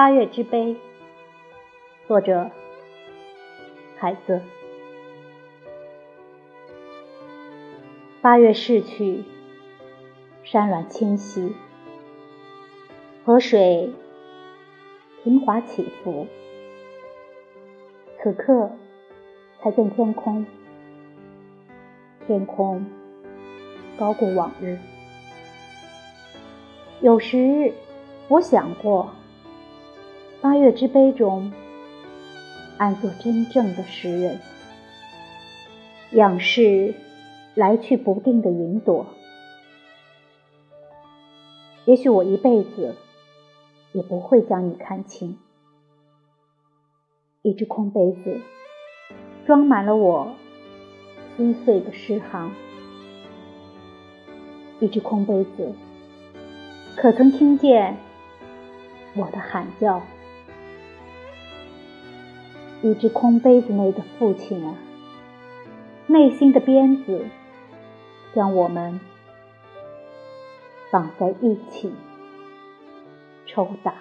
八月之悲》，作者海子。八月逝去，山峦清晰，河水平滑起伏。此刻才见天空，天空高过往日。有时我想过，八月之悲中，安坐真正的诗人，仰视。来去不定的云朵，也许我一辈子也不会将你看清。一只空杯子，装满了我撕碎的诗行。一只空杯子，可曾听见我的喊叫？一只空杯子内的父亲啊，内心的鞭子。将我们绑在一起抽打。